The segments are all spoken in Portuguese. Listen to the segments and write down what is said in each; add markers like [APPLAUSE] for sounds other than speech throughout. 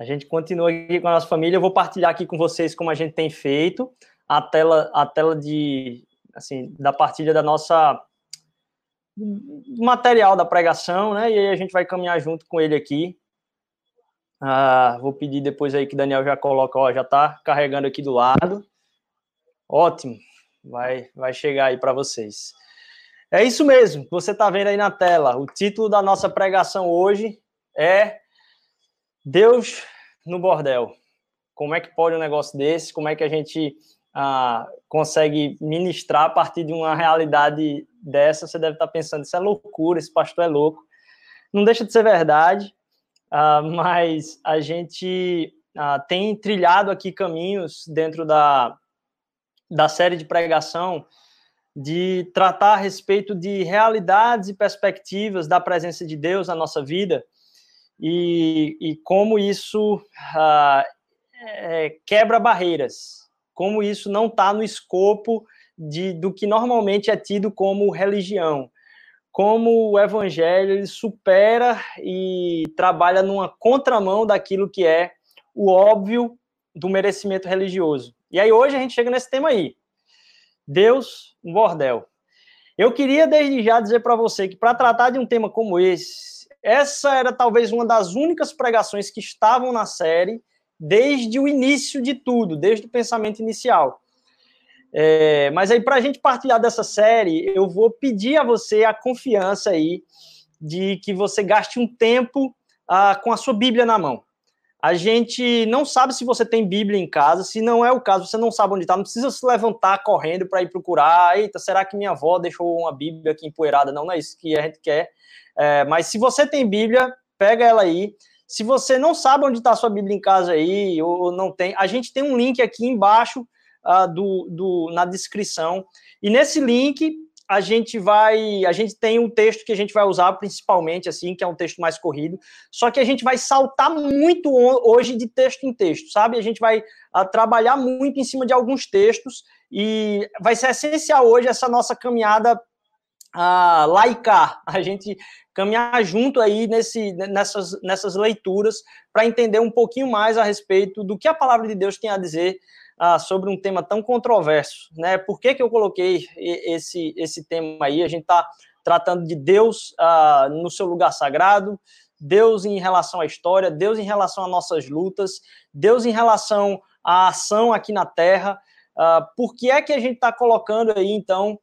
A gente continua aqui com a nossa família. Eu vou partilhar aqui com vocês como a gente tem feito a tela, a tela de, assim, da partilha da nossa material da pregação, né? E aí a gente vai caminhar junto com ele aqui. Ah, vou pedir depois aí que Daniel já coloca, ó, já tá carregando aqui do lado. Ótimo, vai, vai chegar aí para vocês. É isso mesmo, você está vendo aí na tela. O título da nossa pregação hoje é Deus no bordel. Como é que pode um negócio desse? Como é que a gente ah, consegue ministrar a partir de uma realidade dessa? Você deve estar pensando, isso é loucura, esse pastor é louco. Não deixa de ser verdade, ah, [LAUGHS] mas a gente ah, tem trilhado aqui caminhos dentro da, da série de pregação de tratar a respeito de realidades e perspectivas da presença de Deus na nossa vida e, e como isso uh, é, quebra barreiras, como isso não está no escopo de, do que normalmente é tido como religião, como o evangelho ele supera e trabalha numa contramão daquilo que é o óbvio do merecimento religioso. E aí hoje a gente chega nesse tema aí, Deus, um bordel. Eu queria desde já dizer para você que para tratar de um tema como esse, essa era talvez uma das únicas pregações que estavam na série desde o início de tudo, desde o pensamento inicial. É, mas aí, para a gente partilhar dessa série, eu vou pedir a você a confiança aí de que você gaste um tempo ah, com a sua Bíblia na mão. A gente não sabe se você tem Bíblia em casa, se não é o caso, você não sabe onde está, não precisa se levantar correndo para ir procurar. Eita, será que minha avó deixou uma Bíblia aqui empoeirada? Não, não é isso que a gente quer. É, mas se você tem Bíblia, pega ela aí. Se você não sabe onde está sua Bíblia em casa aí, ou não tem, a gente tem um link aqui embaixo uh, do, do, na descrição. E nesse link a gente vai, a gente tem um texto que a gente vai usar principalmente assim, que é um texto mais corrido, só que a gente vai saltar muito hoje de texto em texto, sabe? A gente vai uh, trabalhar muito em cima de alguns textos e vai ser essencial hoje essa nossa caminhada uh, laicar, a gente caminhar junto aí nesse, nessas, nessas leituras para entender um pouquinho mais a respeito do que a palavra de Deus tem a dizer ah, sobre um tema tão controverso, né? Por que, que eu coloquei esse, esse tema aí? A gente está tratando de Deus ah, no seu lugar sagrado, Deus em relação à história, Deus em relação às nossas lutas, Deus em relação à ação aqui na Terra. Ah, por que é que a gente está colocando aí, então,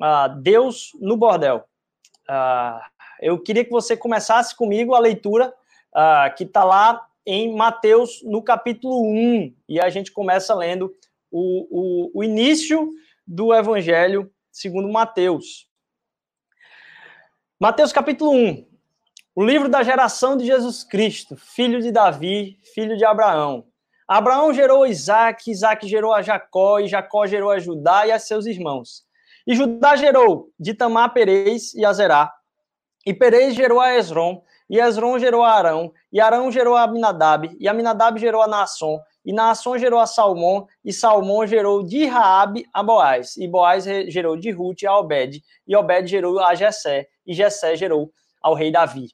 ah, Deus no bordel? Ah, eu queria que você começasse comigo a leitura ah, que está lá em Mateus, no capítulo 1, e a gente começa lendo o, o, o início do Evangelho segundo Mateus. Mateus capítulo 1, o livro da geração de Jesus Cristo, filho de Davi, filho de Abraão. Abraão gerou Isaac, Isaac gerou a Jacó, e Jacó gerou a Judá e a seus irmãos. E Judá gerou de Tamar Perez e Azerá, e Perez gerou a Esron, e Esron gerou a Arão, e Arão gerou a Aminadab, e Aminadab gerou a Naasson, e Naasson gerou a Salmão, e Salmão gerou de Raabe a Boaz, e Boaz gerou de Ruth a Obed, e Obed gerou a Jessé, e Jessé gerou ao rei Davi.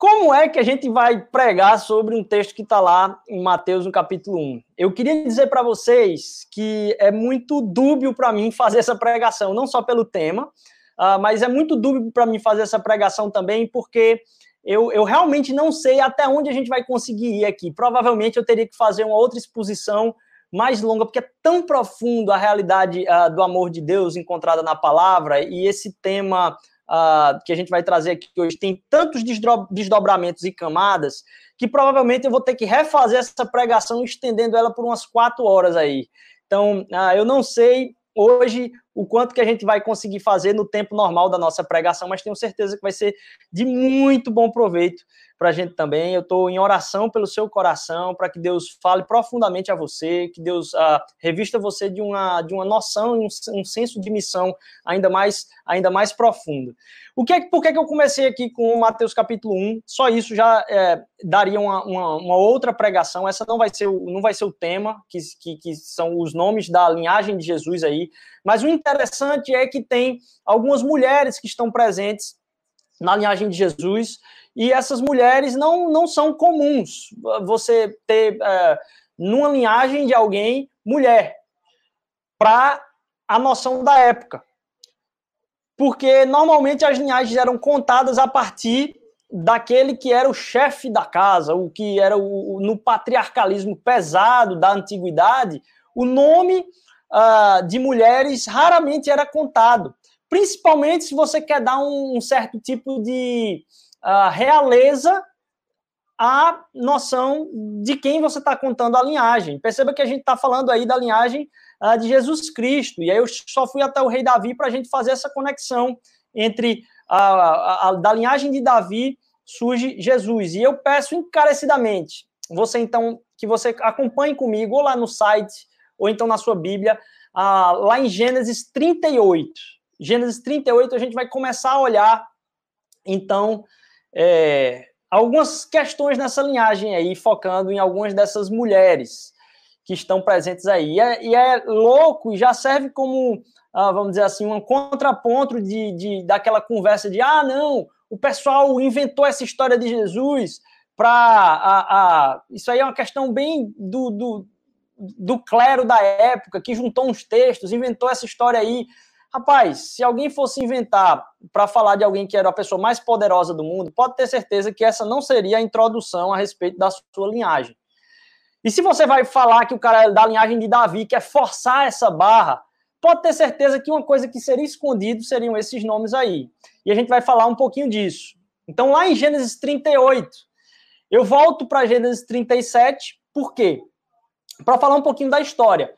Como é que a gente vai pregar sobre um texto que está lá em Mateus, no capítulo 1? Eu queria dizer para vocês que é muito dúbio para mim fazer essa pregação, não só pelo tema, Uh, mas é muito dúbio para mim fazer essa pregação também, porque eu, eu realmente não sei até onde a gente vai conseguir ir aqui. Provavelmente eu teria que fazer uma outra exposição mais longa, porque é tão profundo a realidade uh, do amor de Deus encontrada na palavra, e esse tema uh, que a gente vai trazer aqui hoje tem tantos desdobramentos e camadas que provavelmente eu vou ter que refazer essa pregação estendendo ela por umas quatro horas aí. Então, uh, eu não sei hoje o quanto que a gente vai conseguir fazer no tempo normal da nossa pregação, mas tenho certeza que vai ser de muito bom proveito para a gente também. Eu estou em oração pelo seu coração, para que Deus fale profundamente a você, que Deus uh, revista você de uma, de uma noção um, um, senso de missão ainda mais, ainda mais profundo. O que é, por que, é que eu comecei aqui com Mateus capítulo 1? Só isso já é, daria uma, uma, uma, outra pregação. Essa não vai ser o, não vai ser o tema, que, que, que são os nomes da linhagem de Jesus aí. Mas o interessante é que tem algumas mulheres que estão presentes na linhagem de Jesus e essas mulheres não, não são comuns. Você ter é, numa linhagem de alguém mulher, para a noção da época. Porque normalmente as linhagens eram contadas a partir daquele que era o chefe da casa, o que era o, no patriarcalismo pesado da antiguidade, o nome uh, de mulheres raramente era contado. Principalmente se você quer dar um, um certo tipo de uh, realeza à noção de quem você está contando a linhagem. Perceba que a gente está falando aí da linhagem uh, de Jesus Cristo. E aí eu só fui até o rei Davi para a gente fazer essa conexão entre a, a, a, da linhagem de Davi surge Jesus. E eu peço encarecidamente, você então, que você acompanhe comigo, ou lá no site, ou então na sua Bíblia, uh, lá em Gênesis 38. Gênesis 38, a gente vai começar a olhar, então, é, algumas questões nessa linhagem aí, focando em algumas dessas mulheres que estão presentes aí. E é, e é louco e já serve como, ah, vamos dizer assim, um contraponto de, de, daquela conversa de, ah, não, o pessoal inventou essa história de Jesus para. Isso aí é uma questão bem do, do, do clero da época, que juntou uns textos, inventou essa história aí. Rapaz, se alguém fosse inventar para falar de alguém que era a pessoa mais poderosa do mundo, pode ter certeza que essa não seria a introdução a respeito da sua linhagem. E se você vai falar que o cara é da linhagem de Davi quer forçar essa barra, pode ter certeza que uma coisa que seria escondido seriam esses nomes aí. E a gente vai falar um pouquinho disso. Então, lá em Gênesis 38, eu volto para Gênesis 37, por quê? Para falar um pouquinho da história.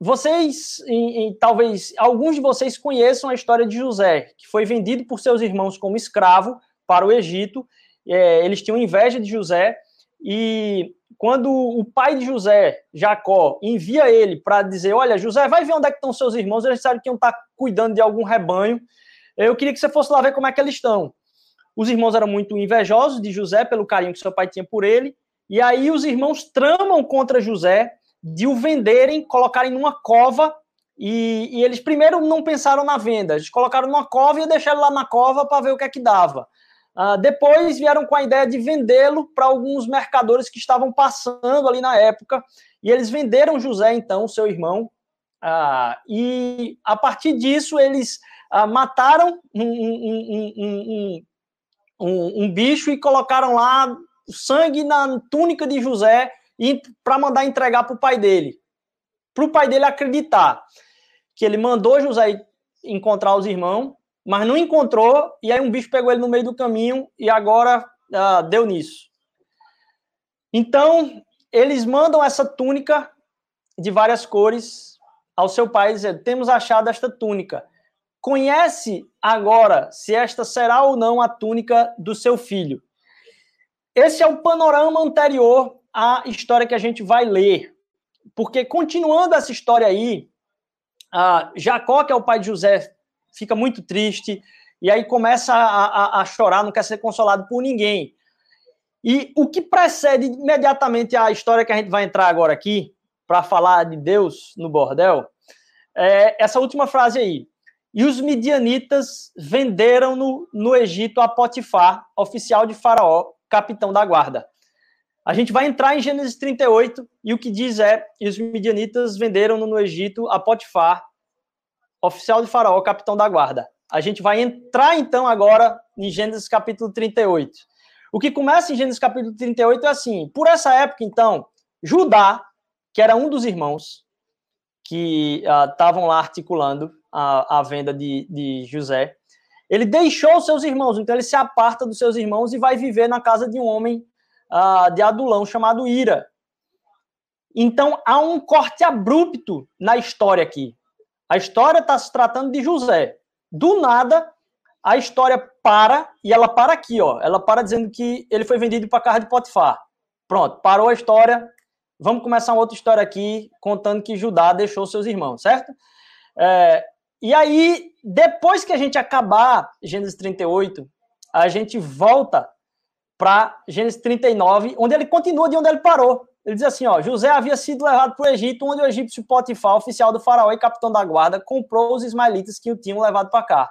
Vocês, e, e, talvez alguns de vocês conheçam a história de José, que foi vendido por seus irmãos como escravo para o Egito. É, eles tinham inveja de José e quando o pai de José, Jacó, envia ele para dizer: Olha, José, vai ver onde é que estão seus irmãos, eles sabem que iam estar cuidando de algum rebanho. Eu queria que você fosse lá ver como é que eles estão. Os irmãos eram muito invejosos de José pelo carinho que seu pai tinha por ele, e aí os irmãos tramam contra José de o venderem, colocarem numa cova, e, e eles primeiro não pensaram na venda, eles colocaram numa cova e deixaram lá na cova para ver o que é que dava. Uh, depois vieram com a ideia de vendê-lo para alguns mercadores que estavam passando ali na época, e eles venderam José, então, seu irmão, uh, e a partir disso eles uh, mataram um, um, um, um, bicho e colocaram lá sangue na túnica de José para mandar entregar para o pai dele, para o pai dele acreditar que ele mandou José encontrar os irmãos mas não encontrou, e aí um bicho pegou ele no meio do caminho e agora uh, deu nisso. Então, eles mandam essa túnica de várias cores ao seu pai, dizendo: Temos achado esta túnica. Conhece agora se esta será ou não a túnica do seu filho. Esse é o panorama anterior à história que a gente vai ler. Porque, continuando essa história aí, Jacó, que é o pai de José, fica muito triste, e aí começa a, a, a chorar, não quer ser consolado por ninguém. E o que precede imediatamente a história que a gente vai entrar agora aqui, para falar de Deus no bordel, é essa última frase aí. E os midianitas venderam no, no Egito a Potifar, oficial de Faraó, capitão da guarda. A gente vai entrar em Gênesis 38 e o que diz é: e os midianitas venderam no Egito a Potifar, oficial de Faraó, capitão da guarda. A gente vai entrar então agora em Gênesis capítulo 38. O que começa em Gênesis capítulo 38 é assim: por essa época, então, Judá, que era um dos irmãos que estavam uh, lá articulando a, a venda de, de José, ele deixou seus irmãos, então ele se aparta dos seus irmãos e vai viver na casa de um homem uh, de Adulão chamado Ira. Então há um corte abrupto na história aqui. A história está se tratando de José. Do nada, a história para, e ela para aqui, ó. Ela para dizendo que ele foi vendido para a casa de Potifar. Pronto, parou a história. Vamos começar uma outra história aqui, contando que Judá deixou seus irmãos, certo? É, e aí, depois que a gente acabar Gênesis 38, a gente volta para Gênesis 39, onde ele continua de onde ele parou. Ele diz assim: ó, José havia sido levado para o Egito, onde o egípcio Potifar, oficial do faraó e capitão da guarda, comprou os ismaelitas que o tinham levado para cá.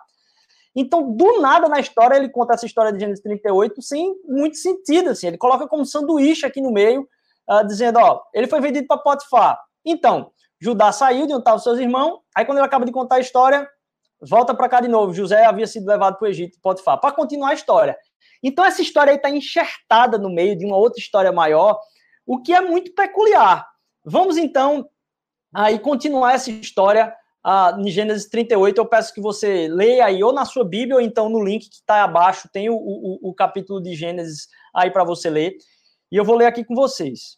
Então, do nada na história, ele conta essa história de Gênesis 38 sem muito sentido, assim. Ele coloca como sanduíche aqui no meio, uh, dizendo, ó, ele foi vendido para Potifar. Então, Judá saiu de onde estavam seus irmãos, aí quando ele acaba de contar a história, volta para cá de novo. José havia sido levado para o Egito, Potifar, para continuar a história. Então, essa história aí está enxertada no meio de uma outra história maior, o que é muito peculiar. Vamos, então, aí continuar essa história uh, em Gênesis 38. Eu peço que você leia aí, ou na sua Bíblia, ou então no link que está abaixo, tem o, o, o capítulo de Gênesis aí para você ler. E eu vou ler aqui com vocês.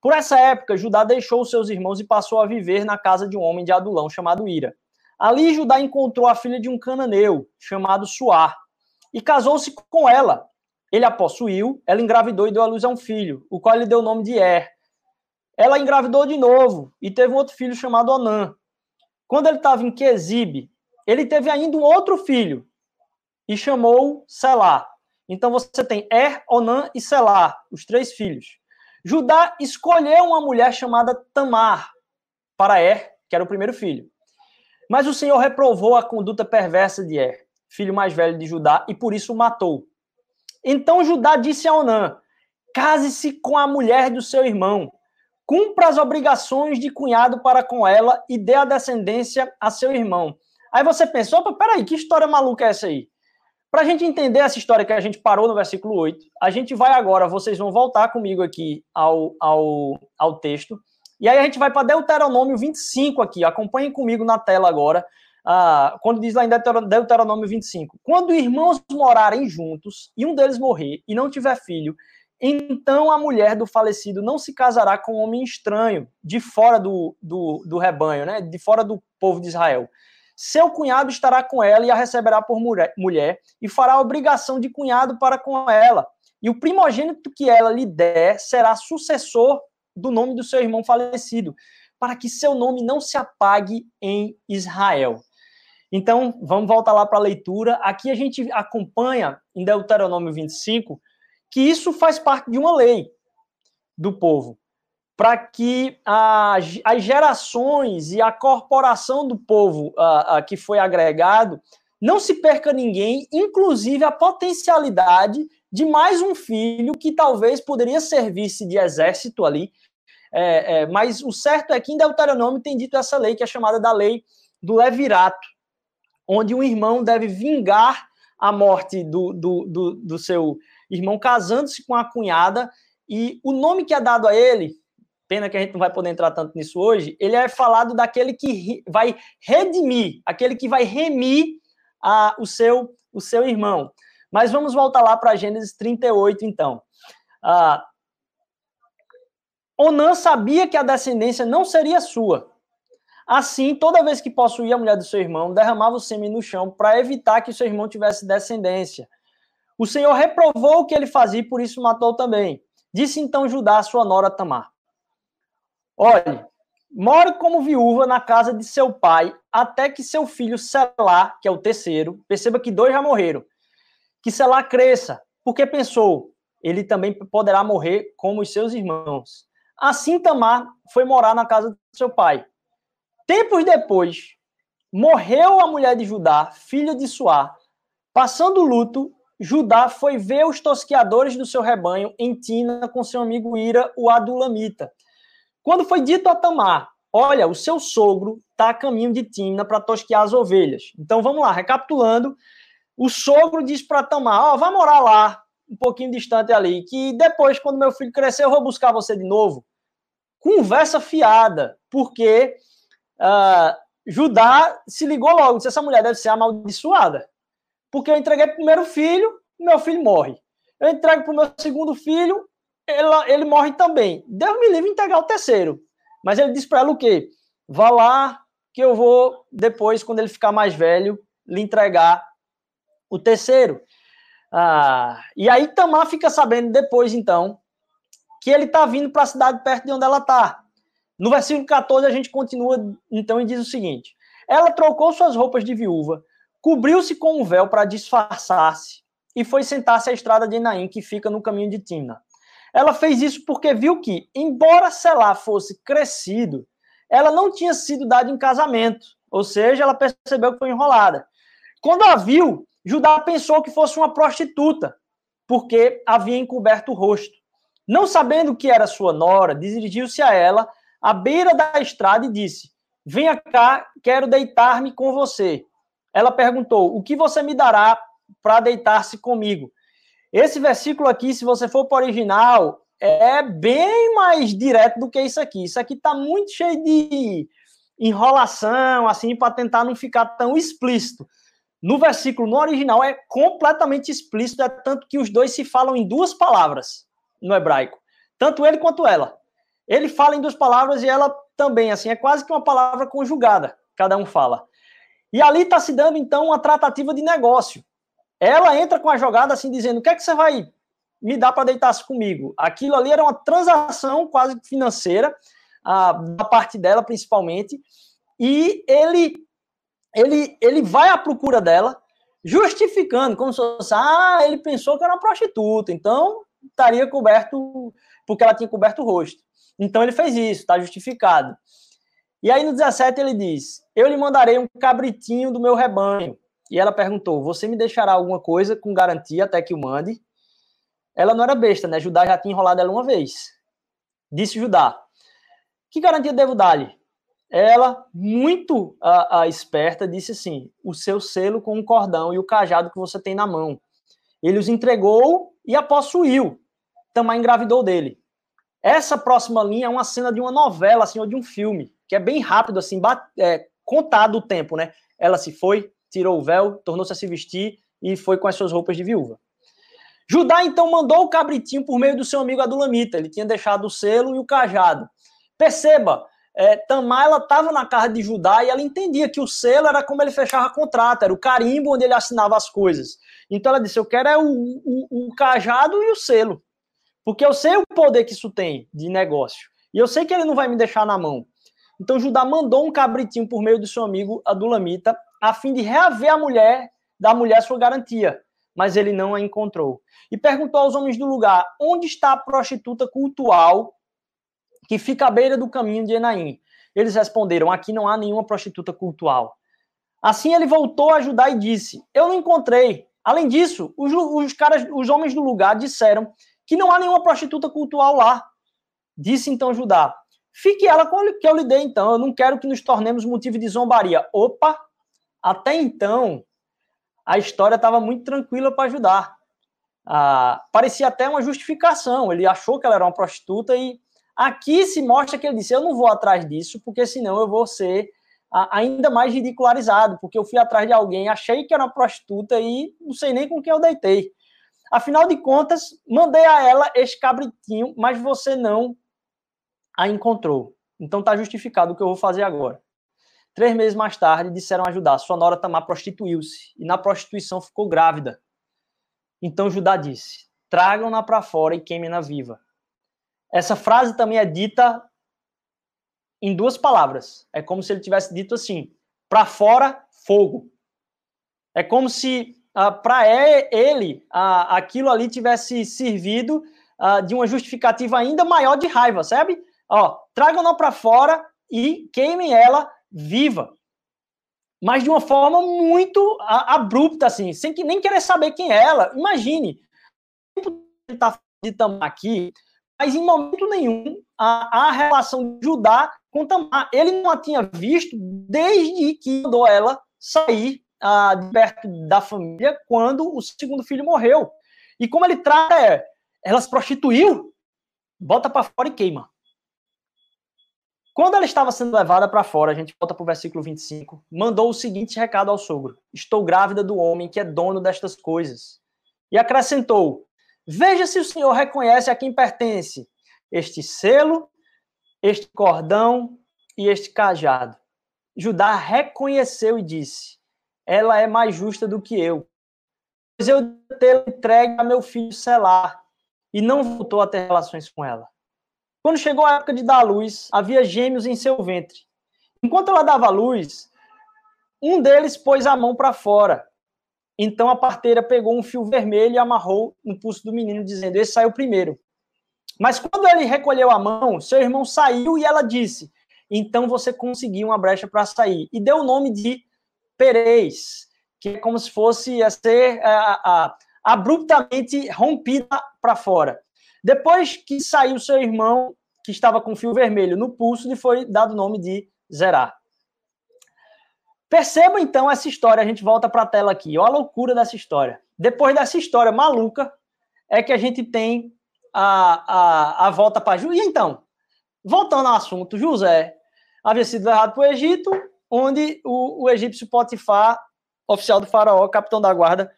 Por essa época, Judá deixou seus irmãos e passou a viver na casa de um homem de Adulão chamado Ira. Ali, Judá encontrou a filha de um cananeu chamado Suar e casou-se com ela. Ele a possuiu, ela engravidou e deu à luz a um filho, o qual lhe deu o nome de Er. Ela engravidou de novo e teve um outro filho chamado Onã. Quando ele estava em Quezibe, ele teve ainda um outro filho e chamou Selá. Então você tem Er, Onã e Selá, os três filhos. Judá escolheu uma mulher chamada Tamar para Er, que era o primeiro filho. Mas o Senhor reprovou a conduta perversa de Er, filho mais velho de Judá, e por isso o matou. Então Judá disse a Onã: Case-se com a mulher do seu irmão, cumpra as obrigações de cunhado para com ela e dê a descendência a seu irmão. Aí você pensou, peraí, que história maluca é essa aí? Para a gente entender essa história que a gente parou no versículo 8, a gente vai agora, vocês vão voltar comigo aqui ao, ao, ao texto, e aí a gente vai para Deuteronômio 25 aqui, acompanhem comigo na tela agora, ah, quando diz lá em Deuteronômio 25, quando irmãos morarem juntos e um deles morrer e não tiver filho, então a mulher do falecido não se casará com um homem estranho, de fora do, do, do rebanho, né, de fora do povo de Israel seu cunhado estará com ela e a receberá por mulher, e fará obrigação de cunhado para com ela. E o primogênito que ela lhe der será sucessor do nome do seu irmão falecido, para que seu nome não se apague em Israel. Então, vamos voltar lá para a leitura. Aqui a gente acompanha em Deuteronômio 25 que isso faz parte de uma lei do povo para que a, as gerações e a corporação do povo a, a, que foi agregado não se perca ninguém, inclusive a potencialidade de mais um filho que talvez poderia servir-se de exército ali. É, é, mas o certo é que em Deuteronômio tem dito essa lei, que é chamada da lei do levirato, onde um irmão deve vingar a morte do, do, do, do seu irmão casando-se com a cunhada, e o nome que é dado a ele pena que a gente não vai poder entrar tanto nisso hoje, ele é falado daquele que vai redimir, aquele que vai remir a, o, seu, o seu irmão. Mas vamos voltar lá para Gênesis 38, então. Ah, Onã sabia que a descendência não seria sua. Assim, toda vez que possuía a mulher do seu irmão, derramava o sêmen no chão para evitar que seu irmão tivesse descendência. O Senhor reprovou o que ele fazia e por isso matou também. Disse então Judá a sua nora Tamar: Olhe, more como viúva na casa de seu pai, até que seu filho Selá, que é o terceiro, perceba que dois já morreram, que Selá cresça, porque pensou, ele também poderá morrer como os seus irmãos. Assim Tamar foi morar na casa de seu pai. Tempos depois, morreu a mulher de Judá, filha de Suá. Passando luto, Judá foi ver os tosqueadores do seu rebanho em Tina com seu amigo Ira, o Adulamita. Quando foi dito a Tamar, olha, o seu sogro está a caminho de Timna para tosquear as ovelhas. Então vamos lá, recapitulando. O sogro diz para Tamar, ó, oh, vai morar lá, um pouquinho distante ali, que depois, quando meu filho crescer, eu vou buscar você de novo. Conversa fiada, porque uh, Judá se ligou logo, disse, essa mulher deve ser amaldiçoada. Porque eu entreguei para o primeiro filho, meu filho morre. Eu entrego para o meu segundo filho, ela, ele morre também. Deus me livre entregar o terceiro. Mas ele diz para ela o quê? Vá lá que eu vou, depois, quando ele ficar mais velho, lhe entregar o terceiro. Ah, e aí Tamar fica sabendo depois, então, que ele está vindo para a cidade perto de onde ela está. No versículo 14, a gente continua, então, e diz o seguinte: Ela trocou suas roupas de viúva, cobriu-se com um véu para disfarçar-se e foi sentar-se à estrada de Enaim, que fica no caminho de Timna. Ela fez isso porque viu que, embora Selá fosse crescido, ela não tinha sido dada em casamento. Ou seja, ela percebeu que foi enrolada. Quando a viu, Judá pensou que fosse uma prostituta, porque havia encoberto o rosto. Não sabendo que era sua nora, dirigiu-se a ela à beira da estrada e disse: Venha cá, quero deitar-me com você. Ela perguntou: O que você me dará para deitar-se comigo? Esse versículo aqui, se você for para o original, é bem mais direto do que isso aqui. Isso aqui está muito cheio de enrolação, assim, para tentar não ficar tão explícito. No versículo, no original, é completamente explícito, é tanto que os dois se falam em duas palavras no hebraico. Tanto ele quanto ela. Ele fala em duas palavras e ela também, assim, é quase que uma palavra conjugada, cada um fala. E ali está se dando, então, uma tratativa de negócio. Ela entra com a jogada assim, dizendo: o que é que você vai me dar para deitar-se comigo? Aquilo ali era uma transação quase financeira, a, da parte dela, principalmente. E ele, ele, ele vai à procura dela, justificando, como se fosse: ah, ele pensou que era uma prostituta, então estaria coberto, porque ela tinha coberto o rosto. Então ele fez isso, está justificado. E aí no 17 ele diz: Eu lhe mandarei um cabritinho do meu rebanho. E ela perguntou: Você me deixará alguma coisa com garantia até que o mande? Ela não era besta, né? Judá já tinha enrolado ela uma vez. Disse Judá: Que garantia devo dar-lhe? Ela, muito a, a, esperta, disse assim: O seu selo com o cordão e o cajado que você tem na mão. Ele os entregou e a possuiu. Também engravidou dele. Essa próxima linha é uma cena de uma novela, assim, ou de um filme, que é bem rápido, assim, é, contado o tempo, né? Ela se foi, tirou o véu, tornou-se a se vestir e foi com as suas roupas de viúva. Judá então mandou o cabritinho por meio do seu amigo Adulamita. Ele tinha deixado o selo e o cajado. Perceba, é, Tamar ela estava na casa de Judá e ela entendia que o selo era como ele fechava contrato, era o carimbo onde ele assinava as coisas. Então ela disse: Eu quero é o, o, o cajado e o selo. Porque eu sei o poder que isso tem de negócio. E eu sei que ele não vai me deixar na mão. Então Judá mandou um cabritinho por meio do seu amigo Adulamita a fim de reaver a mulher, da mulher sua garantia, mas ele não a encontrou. E perguntou aos homens do lugar: onde está a prostituta cultual que fica à beira do caminho de Enaim? Eles responderam: aqui não há nenhuma prostituta cultual. Assim ele voltou a ajudar e disse: Eu não encontrei. Além disso, os, os caras, os homens do lugar disseram que não há nenhuma prostituta cultual lá. Disse então Judá: Fique ela com que eu lhe dei então. Eu não quero que nos tornemos motivo de zombaria. Opa, até então, a história estava muito tranquila para ajudar. Ah, parecia até uma justificação. Ele achou que ela era uma prostituta e aqui se mostra que ele disse: Eu não vou atrás disso, porque senão eu vou ser ah, ainda mais ridicularizado, porque eu fui atrás de alguém, achei que era uma prostituta e não sei nem com quem eu deitei. Afinal de contas, mandei a ela este cabritinho, mas você não a encontrou. Então está justificado o que eu vou fazer agora. Três meses mais tarde, disseram a Judá: sua nora Tamar prostituiu-se e na prostituição ficou grávida. Então Judá disse: tragam-na para fora e queimem-na viva. Essa frase também é dita em duas palavras. É como se ele tivesse dito assim: para fora, fogo. É como se ah, para ele ah, aquilo ali tivesse servido ah, de uma justificativa ainda maior de raiva, sabe? Ó, tragam-na para fora e queimem ela viva, mas de uma forma muito abrupta, assim, sem que nem querer saber quem é ela. Imagine, ele está de Tamar aqui, mas em momento nenhum a, a relação de Judá com Tamar, ele não a tinha visto desde que mandou ela sair ah, de perto da família quando o segundo filho morreu. E como ele trata, é, ela se prostituiu, bota para fora e queima. Quando ela estava sendo levada para fora, a gente volta para o versículo 25, mandou o seguinte recado ao sogro: Estou grávida do homem que é dono destas coisas. E acrescentou: Veja se o senhor reconhece a quem pertence este selo, este cordão e este cajado. Judá reconheceu e disse: Ela é mais justa do que eu, pois eu ter entregue a meu filho Selar e não voltou a ter relações com ela. Quando chegou a época de dar luz, havia gêmeos em seu ventre. Enquanto ela dava luz, um deles pôs a mão para fora. Então a parteira pegou um fio vermelho e amarrou no pulso do menino, dizendo: Esse saiu primeiro. Mas quando ele recolheu a mão, seu irmão saiu e ela disse: Então você conseguiu uma brecha para sair. E deu o nome de Perez, que é como se fosse a ser a, a, abruptamente rompida para fora. Depois que saiu seu irmão, que estava com fio vermelho no pulso, lhe foi dado o nome de Zerá. Perceba então essa história, a gente volta para a tela aqui. Olha a loucura dessa história. Depois dessa história maluca, é que a gente tem a, a, a volta para Ju. E então, voltando ao assunto, José havia sido levado para o Egito, onde o, o egípcio Potifar, oficial do faraó, capitão da guarda,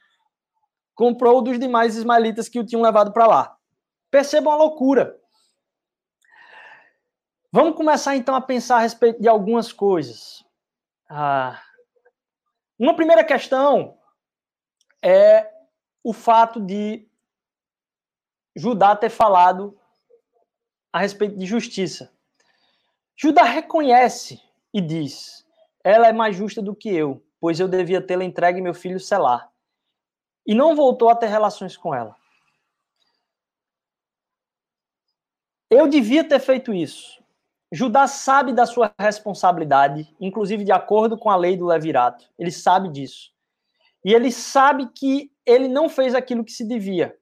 comprou dos demais ismaelitas que o tinham levado para lá. Percebam a loucura. Vamos começar então a pensar a respeito de algumas coisas. Ah, uma primeira questão é o fato de Judá ter falado a respeito de justiça. Judá reconhece e diz: Ela é mais justa do que eu, pois eu devia tê-la entregue meu filho Selar. E não voltou a ter relações com ela. Eu devia ter feito isso. Judá sabe da sua responsabilidade, inclusive de acordo com a lei do levirato. Ele sabe disso. E ele sabe que ele não fez aquilo que se devia.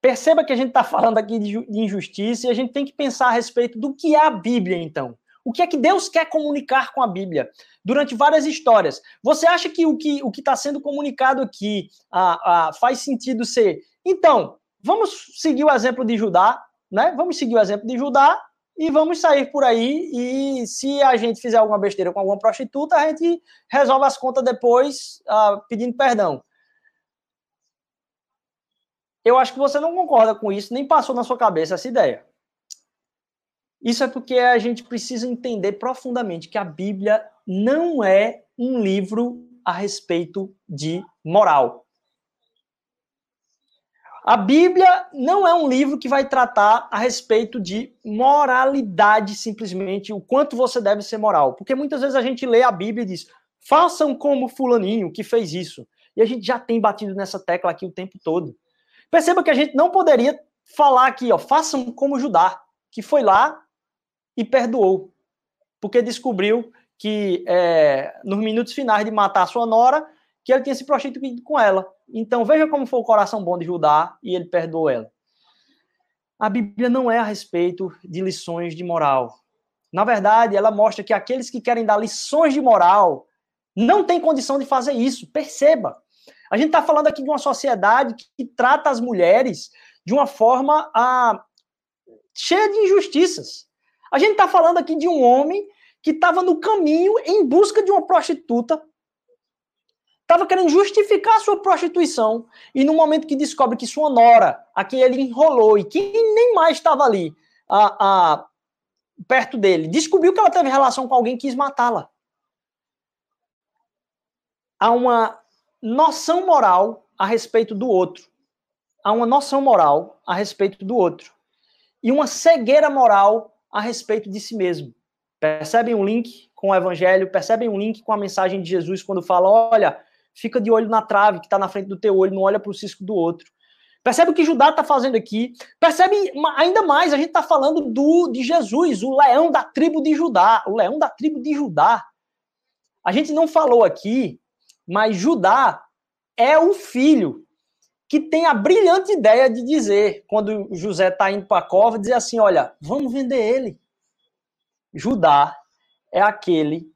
Perceba que a gente está falando aqui de injustiça e a gente tem que pensar a respeito do que é a Bíblia, então. O que é que Deus quer comunicar com a Bíblia? Durante várias histórias. Você acha que o que está sendo comunicado aqui ah, ah, faz sentido ser? Então, vamos seguir o exemplo de Judá, né? Vamos seguir o exemplo de Judá e vamos sair por aí e se a gente fizer alguma besteira com alguma prostituta, a gente resolve as contas depois uh, pedindo perdão. Eu acho que você não concorda com isso, nem passou na sua cabeça essa ideia. Isso é porque a gente precisa entender profundamente que a Bíblia não é um livro a respeito de moral. A Bíblia não é um livro que vai tratar a respeito de moralidade, simplesmente, o quanto você deve ser moral. Porque muitas vezes a gente lê a Bíblia e diz, façam como Fulaninho que fez isso. E a gente já tem batido nessa tecla aqui o tempo todo. Perceba que a gente não poderia falar aqui, ó, façam como Judá, que foi lá e perdoou. Porque descobriu que é, nos minutos finais de matar sua nora, que ele tinha se prostituído com ela. Então veja como foi o coração bom de Judá e ele perdoou ela. A Bíblia não é a respeito de lições de moral. Na verdade, ela mostra que aqueles que querem dar lições de moral não têm condição de fazer isso. Perceba. A gente está falando aqui de uma sociedade que trata as mulheres de uma forma ah, cheia de injustiças. A gente está falando aqui de um homem que estava no caminho em busca de uma prostituta estava querendo justificar sua prostituição e no momento que descobre que sua nora, a quem ele enrolou e que nem mais estava ali a, a, perto dele, descobriu que ela teve relação com alguém e quis matá-la. Há uma noção moral a respeito do outro. Há uma noção moral a respeito do outro. E uma cegueira moral a respeito de si mesmo. Percebem um link com o evangelho? Percebem um link com a mensagem de Jesus quando fala: olha, fica de olho na trave que está na frente do teu olho, não olha para o cisco do outro. Percebe o que Judá está fazendo aqui? Percebe ainda mais, a gente está falando do de Jesus, o leão da tribo de Judá, o leão da tribo de Judá. A gente não falou aqui, mas Judá é o filho que tem a brilhante ideia de dizer, quando José está indo para a cova, dizer assim: olha, vamos vender ele. Judá é aquele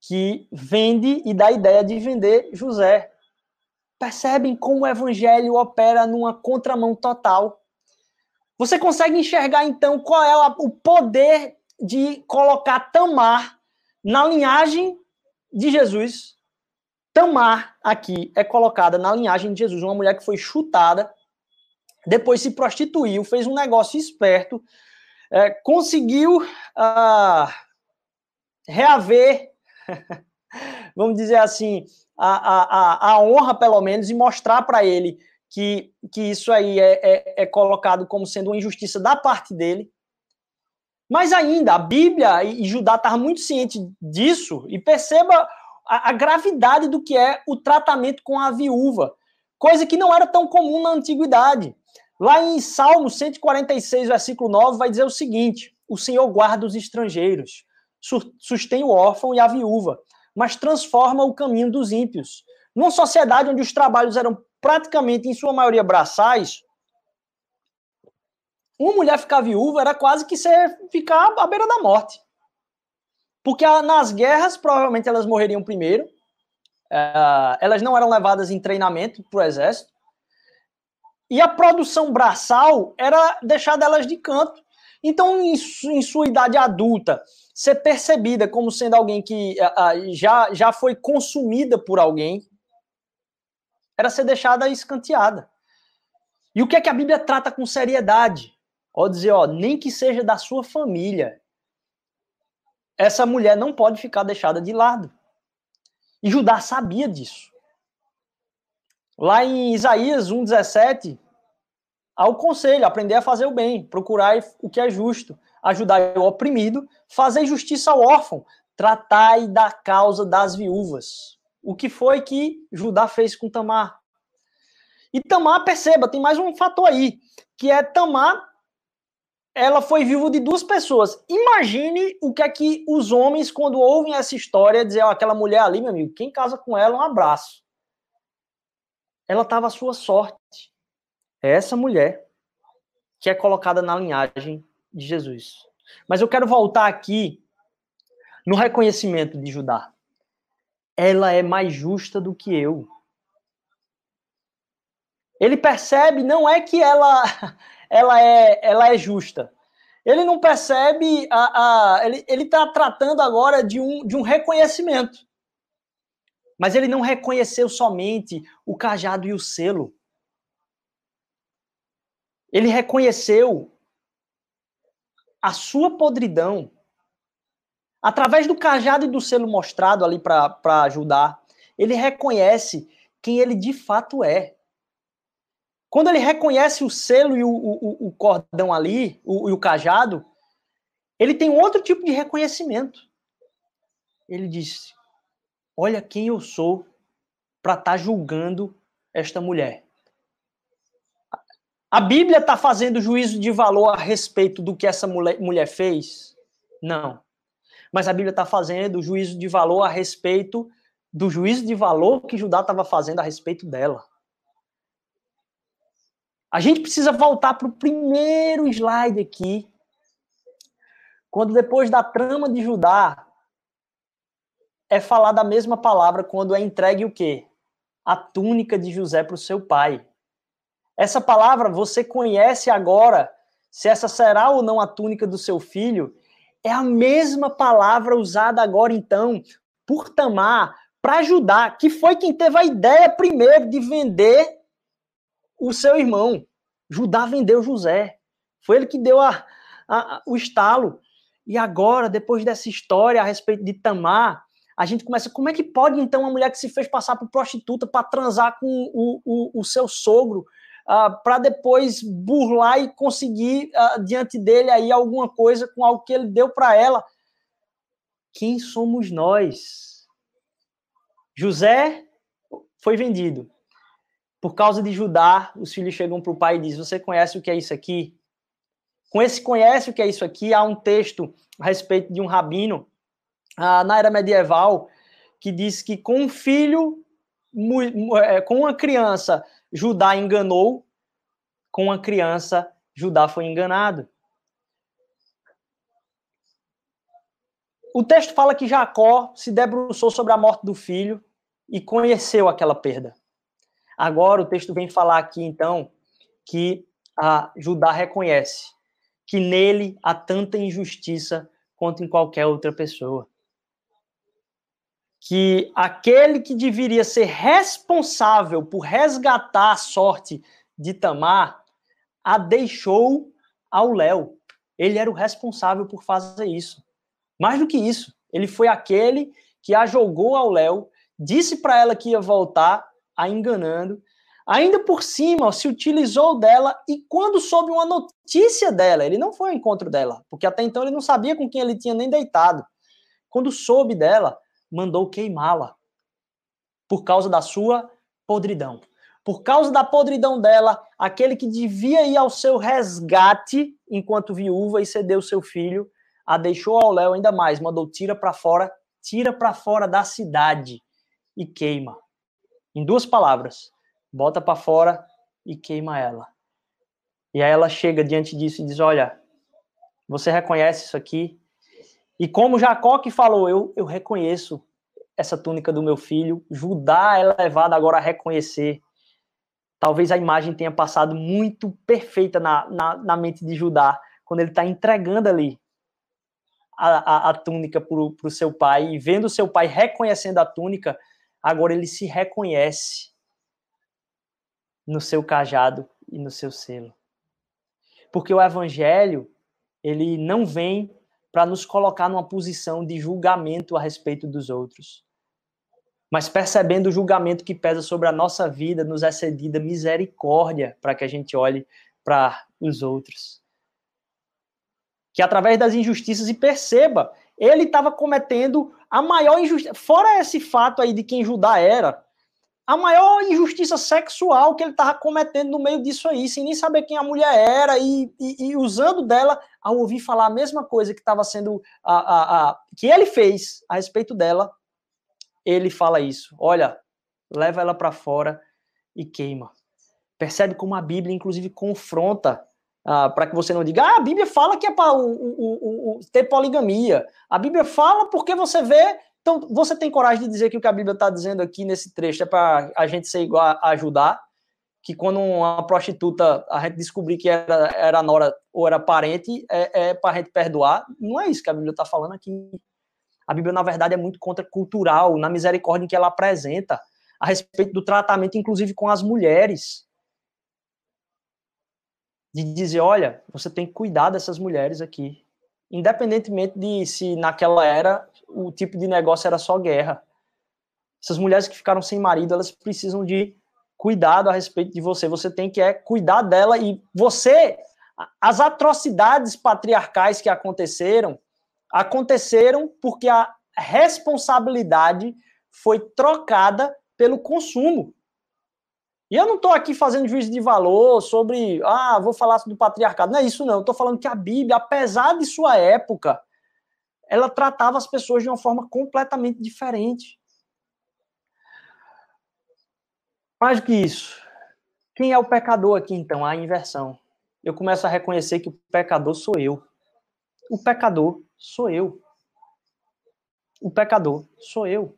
que vende e dá a ideia de vender José. Percebem como o evangelho opera numa contramão total. Você consegue enxergar então qual é o poder de colocar Tamar na linhagem de Jesus? Tamar aqui é colocada na linhagem de Jesus, uma mulher que foi chutada, depois se prostituiu, fez um negócio esperto, é, conseguiu uh, reaver [LAUGHS] vamos dizer assim, a, a, a honra, pelo menos, e mostrar para ele que, que isso aí é, é, é, colocado como sendo uma injustiça da parte dele. Mas ainda, a Bíblia e Judá estavam muito ciente disso, e perceba a, a gravidade do que é o tratamento com a viúva, coisa que não era tão comum na antiguidade. Lá em Salmo 146, versículo 9, vai dizer o seguinte: O Senhor guarda os estrangeiros, sustém o órfão e a viúva, mas transforma o caminho dos ímpios. numa sociedade onde os trabalhos eram praticamente, em sua maioria, braçais, uma mulher ficar viúva era quase que ser ficar à beira da morte. Porque nas guerras, provavelmente elas morreriam primeiro, uh, elas não eram levadas em treinamento para o exército, e a produção braçal era deixada elas de canto. Então, em sua idade adulta, ser percebida como sendo alguém que uh, já, já foi consumida por alguém, era ser deixada escanteada. E o que é que a Bíblia trata com seriedade? Ó, dizer, ó, nem que seja da sua família. Essa mulher não pode ficar deixada de lado. E Judá sabia disso. Lá em Isaías 1,17, há o conselho: aprender a fazer o bem, procurar o que é justo, ajudar o oprimido, fazer justiça ao órfão, tratai da causa das viúvas. O que foi que Judá fez com Tamar? E Tamar, perceba, tem mais um fator aí, que é Tamar ela foi viúva de duas pessoas. Imagine o que é que os homens, quando ouvem essa história, dizer, oh, aquela mulher ali, meu amigo, quem casa com ela, um abraço. Ela estava à sua sorte. É essa mulher que é colocada na linhagem de Jesus. Mas eu quero voltar aqui no reconhecimento de Judá. Ela é mais justa do que eu. Ele percebe, não é que ela [LAUGHS] ela é, ela é justa. Ele não percebe, a, a, ele está tratando agora de um, de um reconhecimento. Mas ele não reconheceu somente o cajado e o selo. Ele reconheceu a sua podridão. Através do cajado e do selo mostrado ali para ajudar, ele reconhece quem ele de fato é. Quando ele reconhece o selo e o, o, o cordão ali, o, e o cajado, ele tem outro tipo de reconhecimento. Ele diz: Olha quem eu sou para estar tá julgando esta mulher. A Bíblia está fazendo juízo de valor a respeito do que essa mulher, fez? Não. Mas a Bíblia está fazendo juízo de valor a respeito do juízo de valor que Judá estava fazendo a respeito dela. A gente precisa voltar para o primeiro slide aqui, quando depois da trama de Judá é falar da mesma palavra quando é entregue o quê? A túnica de José para o seu pai. Essa palavra você conhece agora, se essa será ou não a túnica do seu filho, é a mesma palavra usada agora então por Tamar para Judá, que foi quem teve a ideia primeiro de vender o seu irmão. Judá vendeu José. Foi ele que deu a, a, o estalo. E agora, depois dessa história a respeito de Tamar, a gente começa. Como é que pode, então, uma mulher que se fez passar por prostituta para transar com o, o, o seu sogro, uh, para depois burlar e conseguir uh, diante dele aí alguma coisa com algo que ele deu para ela? Quem somos nós? José foi vendido. Por causa de Judá, os filhos chegam para o pai e dizem: Você conhece o que é isso aqui? Com esse conhece o que é isso aqui, há um texto a respeito de um rabino ah, na era medieval que diz que com um filho, é, com uma criança, Judá enganou, com uma criança, Judá foi enganado. O texto fala que Jacó se debruçou sobre a morte do filho e conheceu aquela perda. Agora o texto vem falar aqui, então, que a Judá reconhece que nele há tanta injustiça quanto em qualquer outra pessoa. Que aquele que deveria ser responsável por resgatar a sorte de Tamar a deixou ao Léo. Ele era o responsável por fazer isso. Mais do que isso, ele foi aquele que a jogou ao Léo, disse para ela que ia voltar a enganando. Ainda por cima, se utilizou dela e quando soube uma notícia dela, ele não foi ao encontro dela, porque até então ele não sabia com quem ele tinha nem deitado. Quando soube dela, mandou queimá-la por causa da sua podridão. Por causa da podridão dela, aquele que devia ir ao seu resgate enquanto viúva e cedeu seu filho, a deixou ao léu ainda mais, mandou tira para fora, tira para fora da cidade e queima. Em duas palavras, bota para fora e queima ela. E aí ela chega diante disso e diz: Olha, você reconhece isso aqui? E como Jacó que falou, eu, eu reconheço essa túnica do meu filho. Judá é levado agora a reconhecer. Talvez a imagem tenha passado muito perfeita na, na, na mente de Judá, quando ele está entregando ali a, a, a túnica para o seu pai, e vendo seu pai reconhecendo a túnica, agora ele se reconhece no seu cajado e no seu selo. Porque o evangelho, ele não vem para nos colocar numa posição de julgamento a respeito dos outros. Mas percebendo o julgamento que pesa sobre a nossa vida, nos é cedida misericórdia para que a gente olhe para os outros. Que através das injustiças, e perceba, ele estava cometendo a maior injustiça. Fora esse fato aí de quem Judá era, a maior injustiça sexual que ele estava cometendo no meio disso aí, sem nem saber quem a mulher era e, e, e usando dela ao ouvir falar a mesma coisa que estava sendo a, a, a, que ele fez a respeito dela, ele fala isso. Olha, leva ela para fora e queima. Percebe como a Bíblia, inclusive, confronta ah, para que você não diga, ah, a Bíblia fala que é para ter poligamia. A Bíblia fala porque você vê então, você tem coragem de dizer que o que a Bíblia está dizendo aqui nesse trecho é para a gente ser igual a ajudar? Que quando uma prostituta a gente descobrir que era, era nora ou era parente, é, é para a gente perdoar? Não é isso que a Bíblia está falando aqui. A Bíblia, na verdade, é muito contracultural na misericórdia que ela apresenta a respeito do tratamento, inclusive com as mulheres. De dizer, olha, você tem que cuidar dessas mulheres aqui independentemente de se naquela era o tipo de negócio era só guerra. Essas mulheres que ficaram sem marido, elas precisam de cuidado a respeito de você. Você tem que é cuidar dela e você as atrocidades patriarcais que aconteceram aconteceram porque a responsabilidade foi trocada pelo consumo. E eu não estou aqui fazendo juízo de valor sobre, ah, vou falar do patriarcado. Não é isso, não. Estou falando que a Bíblia, apesar de sua época, ela tratava as pessoas de uma forma completamente diferente. Mais do que isso, quem é o pecador aqui, então? A inversão. Eu começo a reconhecer que o pecador sou eu. O pecador sou eu. O pecador sou eu.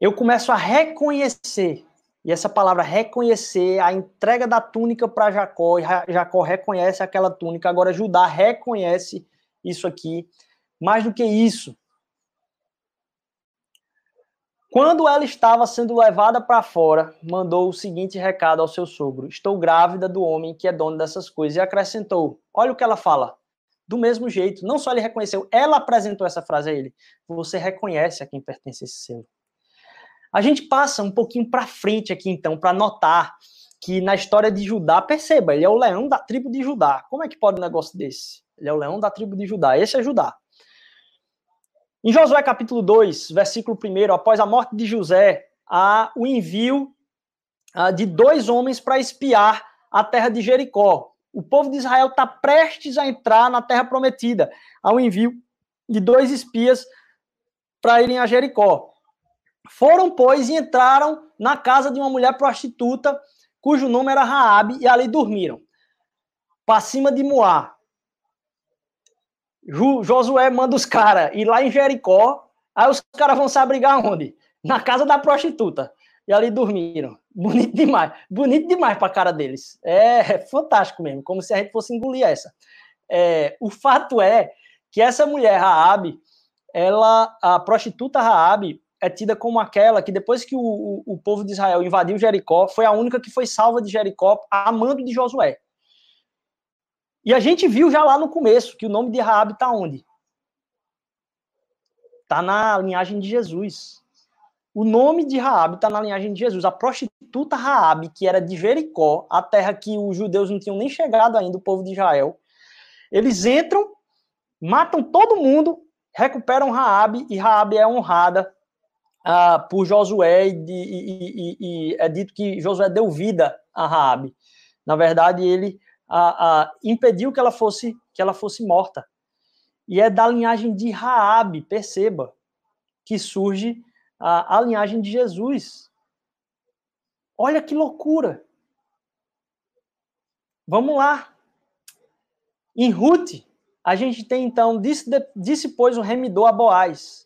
Eu começo a reconhecer e essa palavra reconhecer, a entrega da túnica para Jacó, Jacó reconhece aquela túnica, agora Judá reconhece isso aqui. Mais do que isso, quando ela estava sendo levada para fora, mandou o seguinte recado ao seu sogro: Estou grávida do homem que é dono dessas coisas. E acrescentou: Olha o que ela fala. Do mesmo jeito, não só ele reconheceu, ela apresentou essa frase a ele: Você reconhece a quem pertence esse selo. A gente passa um pouquinho para frente aqui, então, para notar que na história de Judá, perceba, ele é o leão da tribo de Judá. Como é que pode um negócio desse? Ele é o leão da tribo de Judá. Esse é Judá. Em Josué capítulo 2, versículo 1, após a morte de José, há o envio ah, de dois homens para espiar a terra de Jericó. O povo de Israel está prestes a entrar na terra prometida. Há o envio de dois espias para irem a Jericó. Foram, pois, e entraram na casa de uma mulher prostituta, cujo nome era Raabe, e ali dormiram. Para cima de Moá. Josué manda os caras ir lá em Jericó, aí os caras vão se abrigar onde? Na casa da prostituta. E ali dormiram. Bonito demais. Bonito demais para a cara deles. É, fantástico mesmo, como se a gente fosse engolir essa. É, o fato é que essa mulher Raabe, ela, a prostituta Raabe, é tida como aquela que depois que o, o, o, povo de Israel invadiu Jericó, foi a única que foi salva de Jericó a mando de Josué. E a gente viu já lá no começo que o nome de Raabe está onde? Está na linhagem de Jesus. O nome de Raabe está na linhagem de Jesus. A prostituta Raabe, que era de Jericó, a terra que os judeus não tinham nem chegado ainda, o povo de Israel. Eles entram, matam todo mundo, recuperam Raabe e Raabe é honrada ah, por Josué e, e, e, e, é dito que Josué deu vida a Raabe. Na verdade, ele ah, ah, impediu que ela fosse que ela fosse morta. E é da linhagem de Raabe, perceba, que surge a, a linhagem de Jesus. Olha que loucura. Vamos lá. Em Ruth, a gente tem então, disse, disse pois o remidor a Boaz,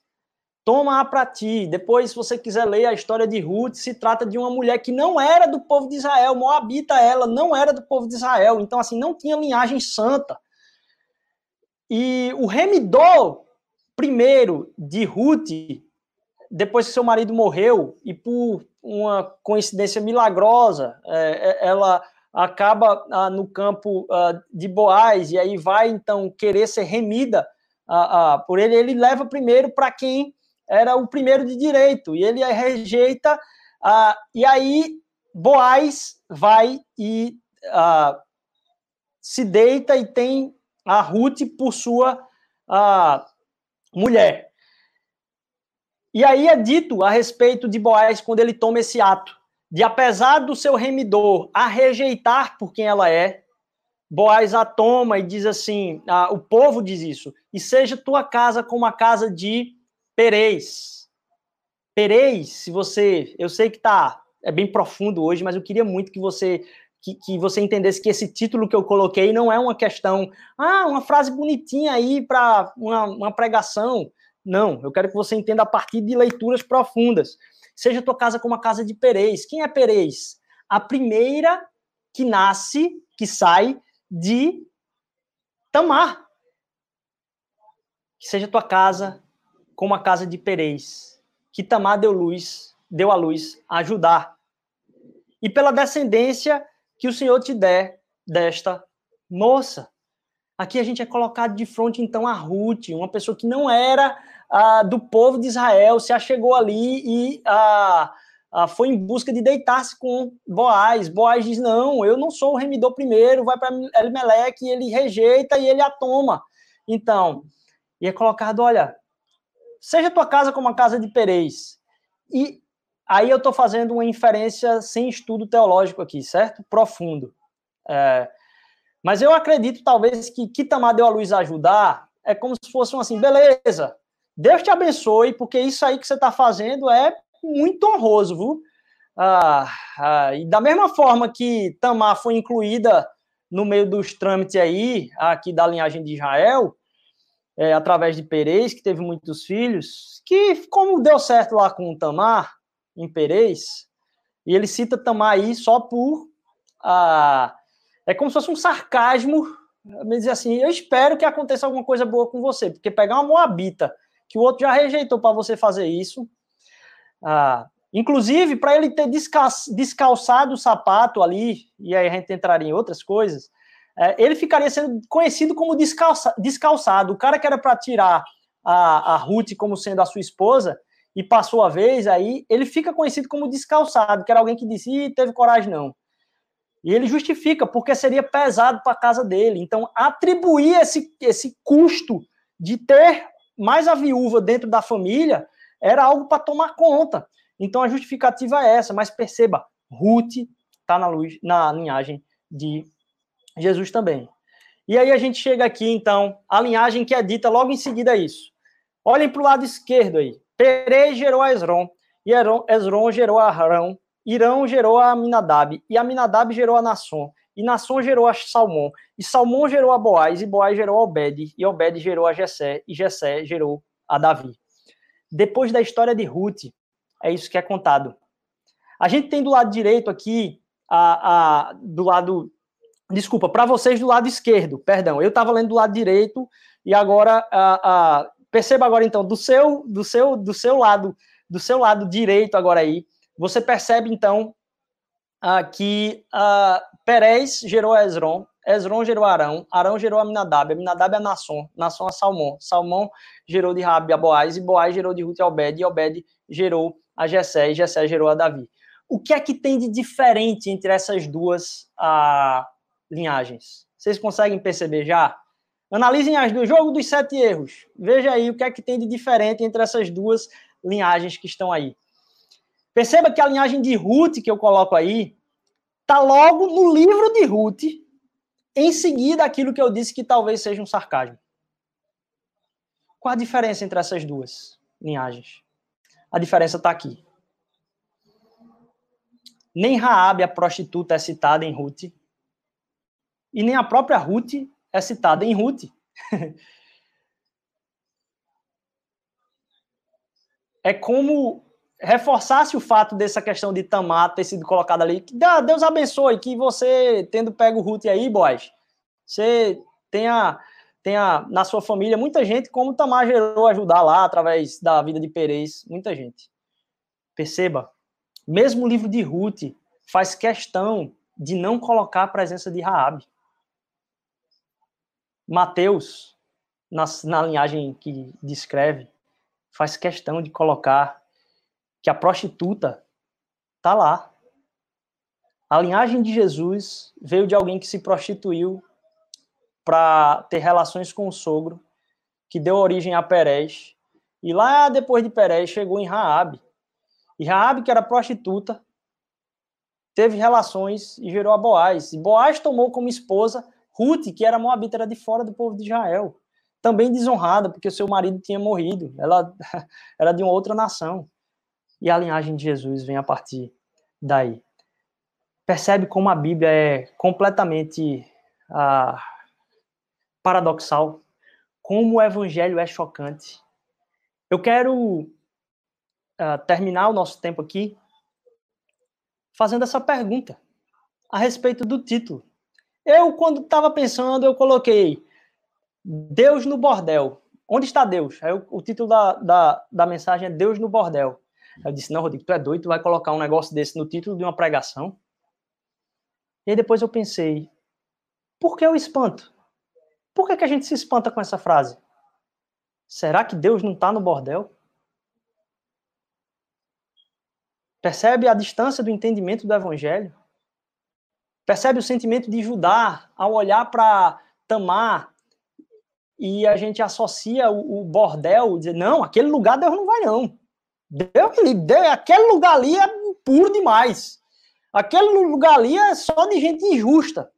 toma-a para ti. Depois, se você quiser ler a história de Ruth, se trata de uma mulher que não era do povo de Israel, Moabita ela, não era do povo de Israel, então assim, não tinha linhagem santa. E o remidor primeiro de Ruth, depois que seu marido morreu, e por uma coincidência milagrosa, é, é ela acaba ah, no campo ah, de Boaz, e aí vai então querer ser remida ah, por ele, ele leva primeiro para quem era o primeiro de direito, e ele rejeita, e aí Boaz vai e se deita e tem a Ruth por sua mulher. E aí é dito a respeito de Boaz quando ele toma esse ato de apesar do seu remidor a rejeitar por quem ela é, Boaz a toma e diz assim: o povo diz isso, e seja tua casa como a casa de Perez. Perez, se você. Eu sei que tá. É bem profundo hoje, mas eu queria muito que você que, que, você entendesse que esse título que eu coloquei não é uma questão, ah, uma frase bonitinha aí para uma, uma pregação. Não, eu quero que você entenda a partir de leituras profundas. Seja tua casa como a casa de Perez. Quem é Perez? A primeira que nasce, que sai de Tamar. Que seja tua casa como a casa de Perez. Que Tamar deu luz, deu a luz a ajudar. E pela descendência que o Senhor te der desta moça. Aqui a gente é colocado de frente, então, a Ruth, uma pessoa que não era ah, do povo de Israel, se achegou ali e ah, ah, foi em busca de deitar-se com Boaz. Boaz diz: Não, eu não sou o remidor primeiro, vai para Elimeleque, e ele rejeita e ele a toma. Então, e é colocado: olha, seja tua casa como a casa de Perez. E aí eu estou fazendo uma inferência sem estudo teológico aqui, certo? Profundo. É, mas eu acredito, talvez, que Kitamar deu a luz a ajudar é como se fosse um assim, beleza, Deus te abençoe, porque isso aí que você está fazendo é muito honroso, viu? Ah, ah, e da mesma forma que Tamar foi incluída no meio dos trâmites aí, aqui da linhagem de Israel, é, através de Perez, que teve muitos filhos, que como deu certo lá com Tamar, em Perez, e ele cita Tamar aí só por. Ah, é como se fosse um sarcasmo, me dizer assim, eu espero que aconteça alguma coisa boa com você, porque pegar uma moabita que o outro já rejeitou para você fazer isso. Ah, inclusive, para ele ter descalçado o sapato ali, e aí a gente entraria em outras coisas, ele ficaria sendo conhecido como descalça, descalçado. O cara que era para tirar a, a Ruth como sendo a sua esposa, e passou a vez, aí ele fica conhecido como descalçado, que era alguém que disse, teve coragem não. E ele justifica, porque seria pesado para a casa dele. Então, atribuir esse, esse custo de ter mais a viúva dentro da família era algo para tomar conta. Então a justificativa é essa, mas perceba, Ruth está na luz, na linhagem de Jesus também. E aí a gente chega aqui, então, a linhagem que é dita logo em seguida isso. Olhem para o lado esquerdo aí. Perez gerou a Esron, e Esron gerou a Arão, Irão gerou a Aminadab, e Aminadab gerou a Nasson, e Nasson gerou a Salmão, e Salmão gerou a Boaz, e Boaz gerou a Obed, e Obed gerou a Jessé, e Jessé gerou a Davi. Depois da história de Ruth, é isso que é contado. A gente tem do lado direito aqui, a, a do lado. Desculpa, para vocês do lado esquerdo, perdão. Eu estava lendo do lado direito e agora a, a, perceba agora então do seu do seu do seu lado do seu lado direito agora aí você percebe então que Perez gerou Esron, Esron gerou Arão, Arão gerou Aminadab, Aminadab é Nasson, Nasson é Salmão, Salmão gerou de Rabi a Boaz, e Boaz gerou de Ruth e Obed, e Obed gerou a Jessé, e Jessé gerou a Davi. O que é que tem de diferente entre essas duas ah, linhagens? Vocês conseguem perceber já? Analisem as duas, jogo dos sete erros. Veja aí o que é que tem de diferente entre essas duas linhagens que estão aí. Perceba que a linhagem de Ruth que eu coloco aí Está logo no livro de Ruth, em seguida aquilo que eu disse que talvez seja um sarcasmo. Qual a diferença entre essas duas linhagens? A diferença está aqui. nem Raabe, a prostituta, é citada em Ruth, e nem a própria Ruth é citada em Ruth. [LAUGHS] é como reforçasse o fato dessa questão de Tamar ter sido colocada ali. Que Deus abençoe, que você, tendo pego Ruth aí, boys, você tenha, tenha na sua família muita gente, como Tamar gerou ajudar lá através da vida de Perez, muita gente. Perceba, mesmo o livro de Ruth faz questão de não colocar a presença de Raabe. Mateus, na, na linhagem que descreve, faz questão de colocar que a prostituta está lá. A linhagem de Jesus veio de alguém que se prostituiu para ter relações com o sogro, que deu origem a Perez. E lá depois de Perez chegou em Raabe. E Raabe, que era prostituta, teve relações e gerou a Boaz. E Boaz tomou como esposa Ruth, que era moabita, era de fora do povo de Israel. Também desonrada, porque seu marido tinha morrido. Ela [LAUGHS] era de uma outra nação. E a linhagem de Jesus vem a partir daí. Percebe como a Bíblia é completamente ah, paradoxal, como o evangelho é chocante. Eu quero uh, terminar o nosso tempo aqui fazendo essa pergunta a respeito do título. Eu, quando estava pensando, eu coloquei Deus no bordel. Onde está Deus? Aí, o, título da, da, da mensagem é Deus no bordel. Eu disse, não, Rodrigo, tu é doido, tu vai colocar um negócio desse no título de uma pregação? E aí depois eu pensei, por que o espanto? Por que, que a gente se espanta com essa frase? Será que Deus não está no bordel? Percebe a distância do entendimento do evangelho? Percebe o sentimento de Judá ao olhar para Tamar e a gente associa o, o bordel, dizer, não, aquele lugar Deus não vai não. Deus, Deus, aquele lugar ali é puro demais. Aquele lugar ali é só de gente injusta.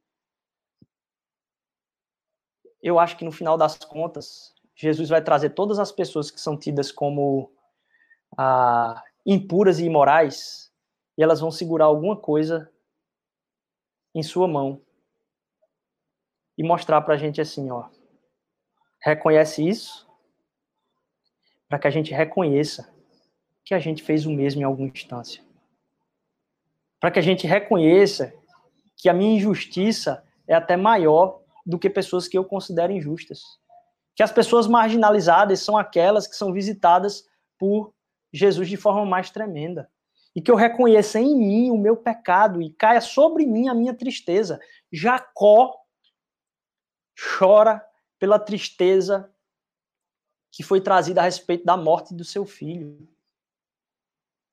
Eu acho que no final das contas, Jesus vai trazer todas as pessoas que são tidas como ah, impuras e imorais, e elas vão segurar alguma coisa em sua mão e mostrar para a gente assim, ó, reconhece isso, para que a gente reconheça que a gente fez o mesmo em alguma instância, para que a gente reconheça que a minha injustiça é até maior do que pessoas que eu considero injustas, que as pessoas marginalizadas são aquelas que são visitadas por Jesus de forma mais tremenda. E que eu reconheça em mim o meu pecado e caia sobre mim a minha tristeza. Jacó chora pela tristeza que foi trazida a respeito da morte do seu filho.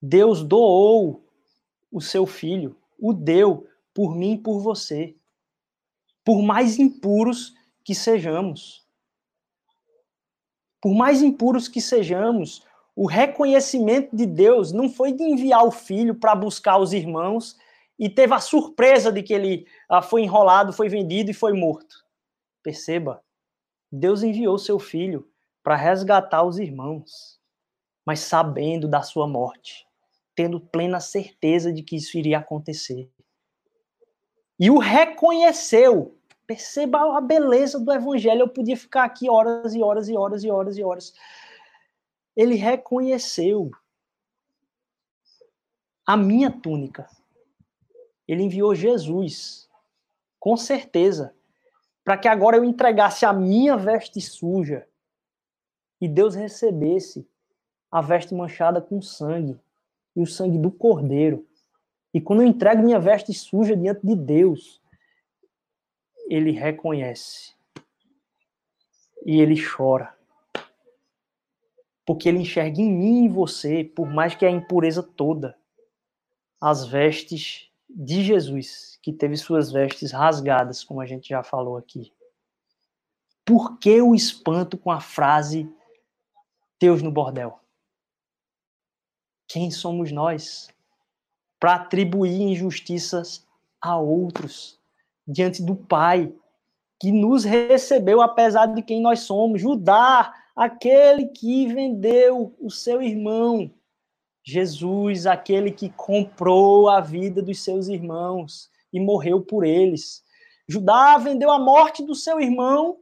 Deus doou o seu filho, o deu por mim e por você. Por mais impuros que sejamos. Por mais impuros que sejamos, o reconhecimento de Deus não foi de enviar o filho para buscar os irmãos e teve a surpresa de que ele ah, foi enrolado, foi vendido e foi morto. Perceba, Deus enviou seu filho para resgatar os irmãos, mas sabendo da sua morte, tendo plena certeza de que isso iria acontecer. E o reconheceu. Perceba a beleza do evangelho. Eu podia ficar aqui horas e horas e horas e horas e horas ele reconheceu a minha túnica. Ele enviou Jesus, com certeza, para que agora eu entregasse a minha veste suja e Deus recebesse a veste manchada com sangue e o sangue do cordeiro. E quando eu entrego minha veste suja diante de Deus, ele reconhece e ele chora porque ele enxerga em mim e você, por mais que a impureza toda, as vestes de Jesus, que teve suas vestes rasgadas, como a gente já falou aqui. Por que o espanto com a frase Deus no bordel? Quem somos nós para atribuir injustiças a outros diante do Pai que nos recebeu apesar de quem nós somos? Judá aquele que vendeu o seu irmão Jesus, aquele que comprou a vida dos seus irmãos e morreu por eles. Judá vendeu a morte do seu irmão.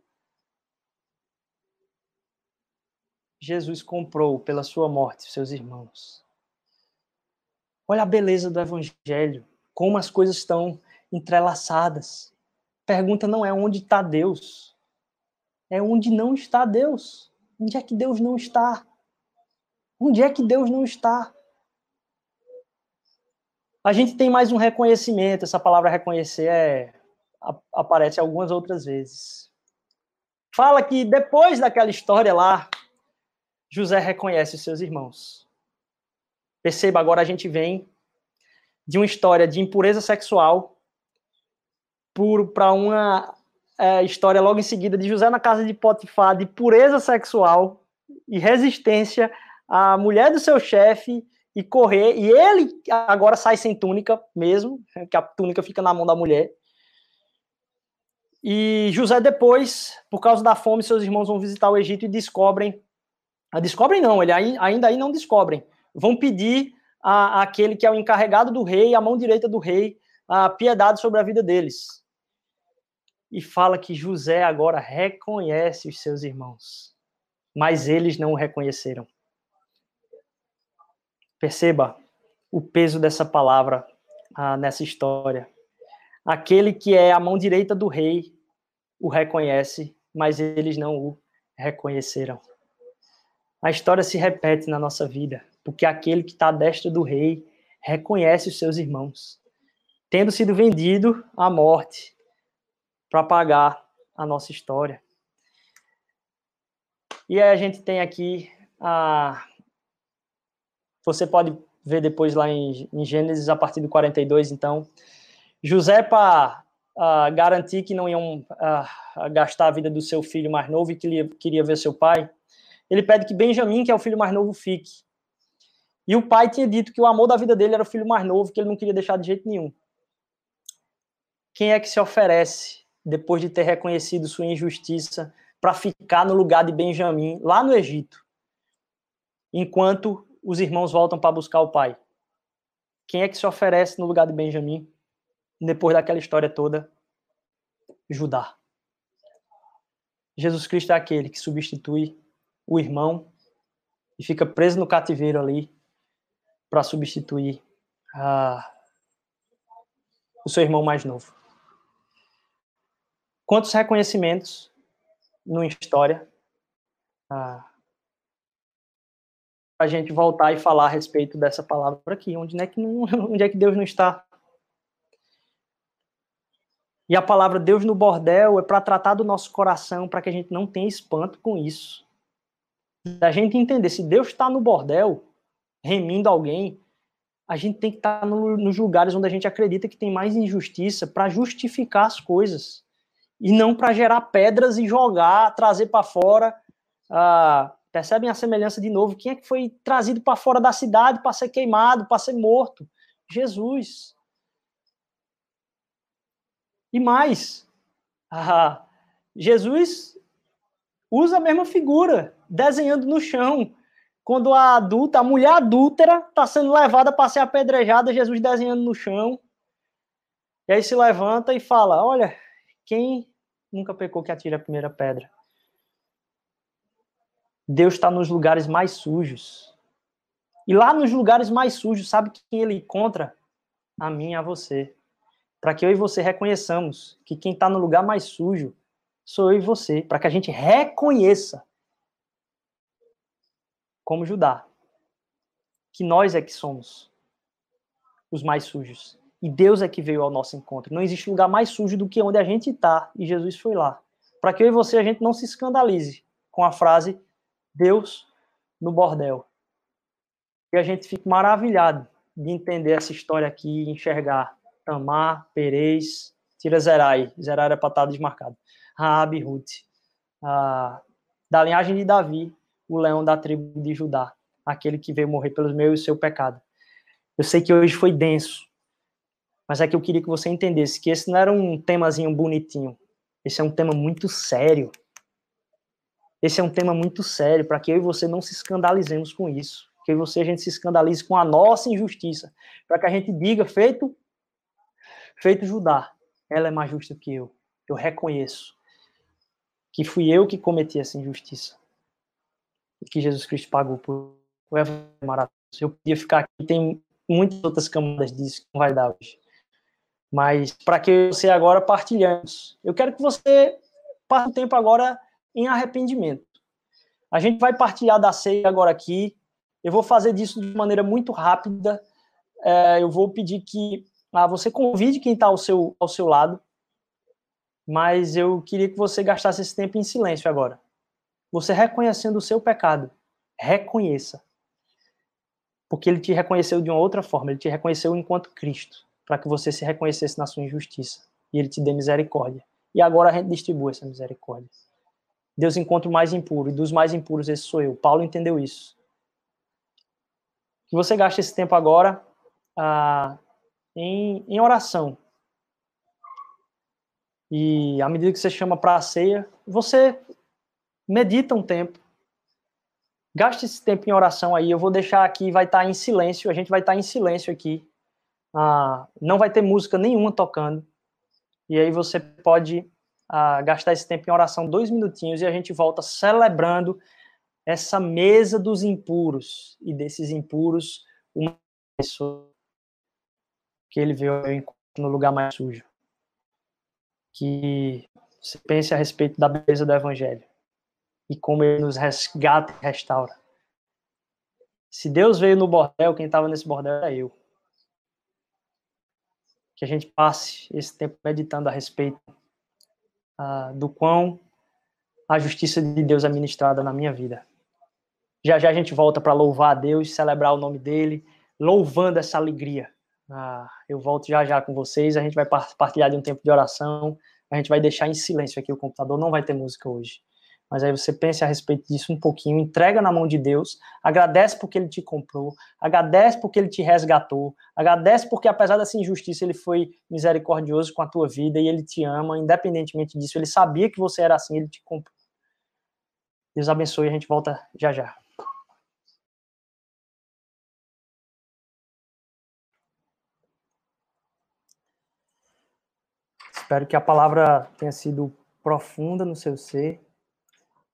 Jesus comprou pela sua morte seus irmãos. Olha a beleza do evangelho, como as coisas estão entrelaçadas. Pergunta não é onde está Deus, é onde não está Deus. Onde é que Deus não está? Onde é que Deus não está? A gente tem mais um reconhecimento, essa palavra reconhecer é, aparece algumas outras vezes. Fala que depois daquela história lá, José reconhece os seus irmãos. Perceba, agora a gente vem de uma história de impureza sexual para uma é, história logo em seguida de José na casa de Potifar, de pureza sexual e resistência à mulher do seu chefe e correr, e ele agora sai sem túnica mesmo, que a túnica fica na mão da mulher. E José depois, por causa da fome, seus irmãos vão visitar o Egito e descobrem, ah, descobrem não, ele ainda aí não descobrem, vão pedir a, aquele que é o encarregado do rei, a mão direita do rei, a piedade sobre a vida deles e fala que José agora reconhece os seus irmãos, mas eles não o reconheceram. Perceba o peso dessa palavra ah, nessa história. Aquele que é a mão direita do rei o reconhece, mas eles não o reconheceram. A história se repete na nossa vida, porque aquele que está à destra do rei reconhece os seus irmãos, tendo sido vendido à morte para pagar a nossa história. E aí a gente tem aqui a. Você pode ver depois lá em, em Gênesis, a partir do 42, então. José, para uh, garantir que não iam uh, gastar a vida do seu filho mais novo e que ele queria ver seu pai, ele pede que Benjamim, que é o filho mais novo, fique. E o pai tinha dito que o amor da vida dele era o filho mais novo, que ele não queria deixar de jeito nenhum. Quem é que se oferece depois de ter reconhecido sua injustiça, para ficar no lugar de Benjamim, lá no Egito, enquanto os irmãos voltam para buscar o pai. Quem é que se oferece no lugar de Benjamim, depois daquela história toda? Judá. Jesus Cristo é aquele que substitui o irmão e fica preso no cativeiro ali para substituir o seu irmão mais novo. Quantos reconhecimentos no História ah, a gente voltar e falar a respeito dessa palavra aqui, onde é que, não, [LAUGHS] onde é que Deus não está? E a palavra Deus no bordel é para tratar do nosso coração, para que a gente não tenha espanto com isso. Da gente entender, se Deus está no bordel, remindo alguém, a gente tem que estar tá no, nos lugares onde a gente acredita que tem mais injustiça para justificar as coisas e não para gerar pedras e jogar, trazer para fora. Ah, percebem a semelhança de novo? Quem é que foi trazido para fora da cidade para ser queimado, para ser morto? Jesus. E mais, ah, Jesus usa a mesma figura, desenhando no chão. Quando a adulta, a mulher adúltera, está sendo levada para ser apedrejada, Jesus desenhando no chão. E aí se levanta e fala: Olha, quem nunca pecou que atire a primeira pedra? Deus está nos lugares mais sujos. E lá nos lugares mais sujos, sabe quem ele encontra? A mim e a você. Para que eu e você reconheçamos que quem está no lugar mais sujo sou eu e você. Para que a gente reconheça, como Judá, que nós é que somos os mais sujos. E Deus é que veio ao nosso encontro. Não existe lugar mais sujo do que onde a gente está. E Jesus foi lá. Para que eu e você a gente não se escandalize com a frase Deus no bordel. E a gente fique maravilhado de entender essa história aqui enxergar Tamar, Perez, tira Zerai. Zerai era para estar desmarcado. Raab Ruth. Ah, da linhagem de Davi, o leão da tribo de Judá. Aquele que veio morrer pelos meus e seu pecado. Eu sei que hoje foi denso, mas é que eu queria que você entendesse que esse não era um temazinho bonitinho. Esse é um tema muito sério. Esse é um tema muito sério para que eu e você não se escandalizemos com isso. que você a gente se escandalize com a nossa injustiça, para que a gente diga feito feito Judá, ela é mais justa que eu. Eu reconheço que fui eu que cometi essa injustiça. E que Jesus Cristo pagou por o maravilhoso. Eu podia ficar aqui, tem muitas outras camadas disso que não vai dar hoje. Mas para que você agora partilhamos. Eu quero que você passe o tempo agora em arrependimento. A gente vai partilhar da ceia agora aqui. Eu vou fazer disso de maneira muito rápida. É, eu vou pedir que ah, você convide quem está ao seu, ao seu lado. Mas eu queria que você gastasse esse tempo em silêncio agora. Você reconhecendo o seu pecado. Reconheça. Porque ele te reconheceu de uma outra forma. Ele te reconheceu enquanto Cristo. Para que você se reconhecesse na sua injustiça. E ele te dê misericórdia. E agora a gente distribui essa misericórdia. Deus encontra o mais impuro, e dos mais impuros esse sou eu. Paulo entendeu isso. Que você gaste esse tempo agora ah, em, em oração. E à medida que você chama para a ceia, você medita um tempo. Gaste esse tempo em oração aí. Eu vou deixar aqui, vai estar tá em silêncio. A gente vai estar tá em silêncio aqui. Ah, não vai ter música nenhuma tocando. E aí você pode a gastar esse tempo em oração, dois minutinhos, e a gente volta celebrando essa mesa dos impuros. E desses impuros, uma pessoa que ele veio no lugar mais sujo. Que você pense a respeito da beleza do Evangelho e como ele nos resgata e restaura. Se Deus veio no bordel, quem estava nesse bordel era eu. Que a gente passe esse tempo meditando a respeito uh, do quão a justiça de Deus é ministrada na minha vida. Já já a gente volta para louvar a Deus, celebrar o nome dele, louvando essa alegria. Uh, eu volto já já com vocês, a gente vai partilhar de um tempo de oração, a gente vai deixar em silêncio aqui o computador, não vai ter música hoje. Mas aí você pense a respeito disso um pouquinho, entrega na mão de Deus, agradece porque ele te comprou, agradece porque ele te resgatou, agradece porque apesar dessa injustiça ele foi misericordioso com a tua vida e ele te ama, independentemente disso, ele sabia que você era assim, ele te comprou. Deus abençoe, a gente volta já já. Espero que a palavra tenha sido profunda no seu ser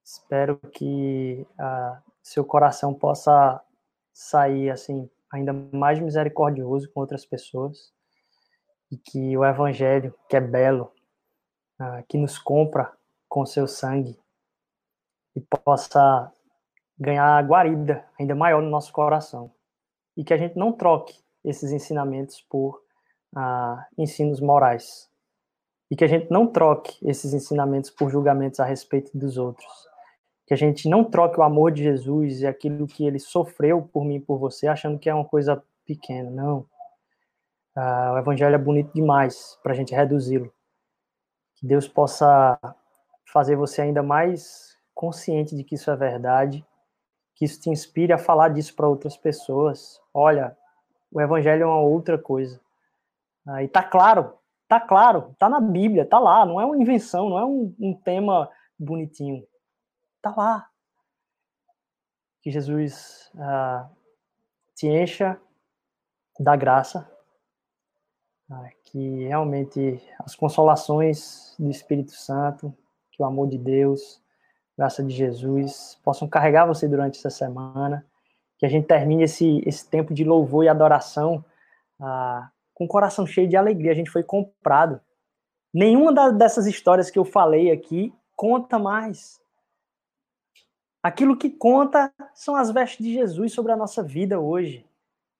Espero que uh, seu coração possa sair assim ainda mais misericordioso com outras pessoas e que o evangelho, que é belo, uh, que nos compra com seu sangue e possa ganhar guarida ainda maior no nosso coração e que a gente não troque esses ensinamentos por uh, ensinos morais e que a gente não troque esses ensinamentos por julgamentos a respeito dos outros que a gente não troque o amor de Jesus e aquilo que ele sofreu por mim e por você, achando que é uma coisa pequena. Não. Ah, o evangelho é bonito demais para a gente reduzi-lo. Que Deus possa fazer você ainda mais consciente de que isso é verdade, que isso te inspire a falar disso para outras pessoas. Olha, o evangelho é uma outra coisa. Ah, e tá claro, tá claro, tá na Bíblia, tá lá, não é uma invenção, não é um, um tema bonitinho. Está lá. Que Jesus ah, te encha da graça, ah, que realmente as consolações do Espírito Santo, que o amor de Deus, graça de Jesus, possam carregar você durante essa semana, que a gente termine esse, esse tempo de louvor e adoração ah, com o coração cheio de alegria. A gente foi comprado. Nenhuma da, dessas histórias que eu falei aqui conta mais. Aquilo que conta são as vestes de Jesus sobre a nossa vida hoje,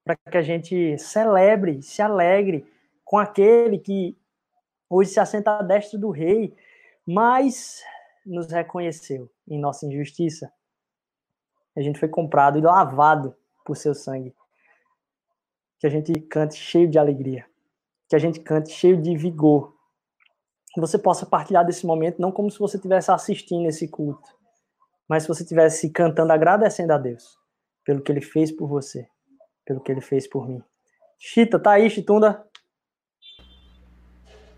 para que a gente celebre, se alegre com aquele que hoje se assenta à destra do rei, mas nos reconheceu em nossa injustiça. A gente foi comprado e lavado por seu sangue. Que a gente cante cheio de alegria, que a gente cante cheio de vigor. Que você possa partilhar desse momento não como se você estivesse assistindo esse culto, mas se você estivesse cantando agradecendo a Deus pelo que ele fez por você, pelo que ele fez por mim. Chita, tá aí, Chitunda?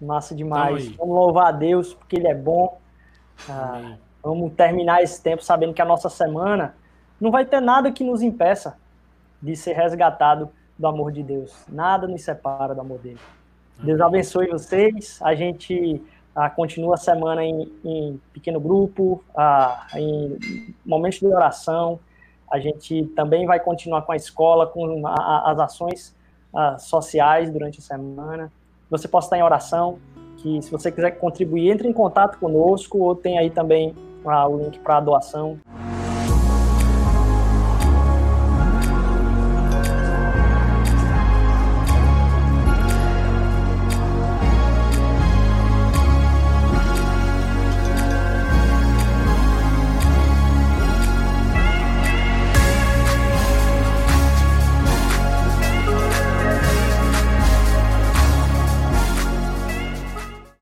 Massa demais. Vamos louvar a Deus porque ele é bom. Ah, vamos terminar esse tempo sabendo que a nossa semana não vai ter nada que nos impeça de ser resgatado do amor de Deus. Nada nos separa do amor dele. Deus abençoe vocês. A gente ah, continua a semana em, em pequeno grupo, ah, em momentos de oração. A gente também vai continuar com a escola, com a, as ações ah, sociais durante a semana. Você possa estar em oração, que se você quiser contribuir, entre em contato conosco ou tem aí também ah, o link para a doação.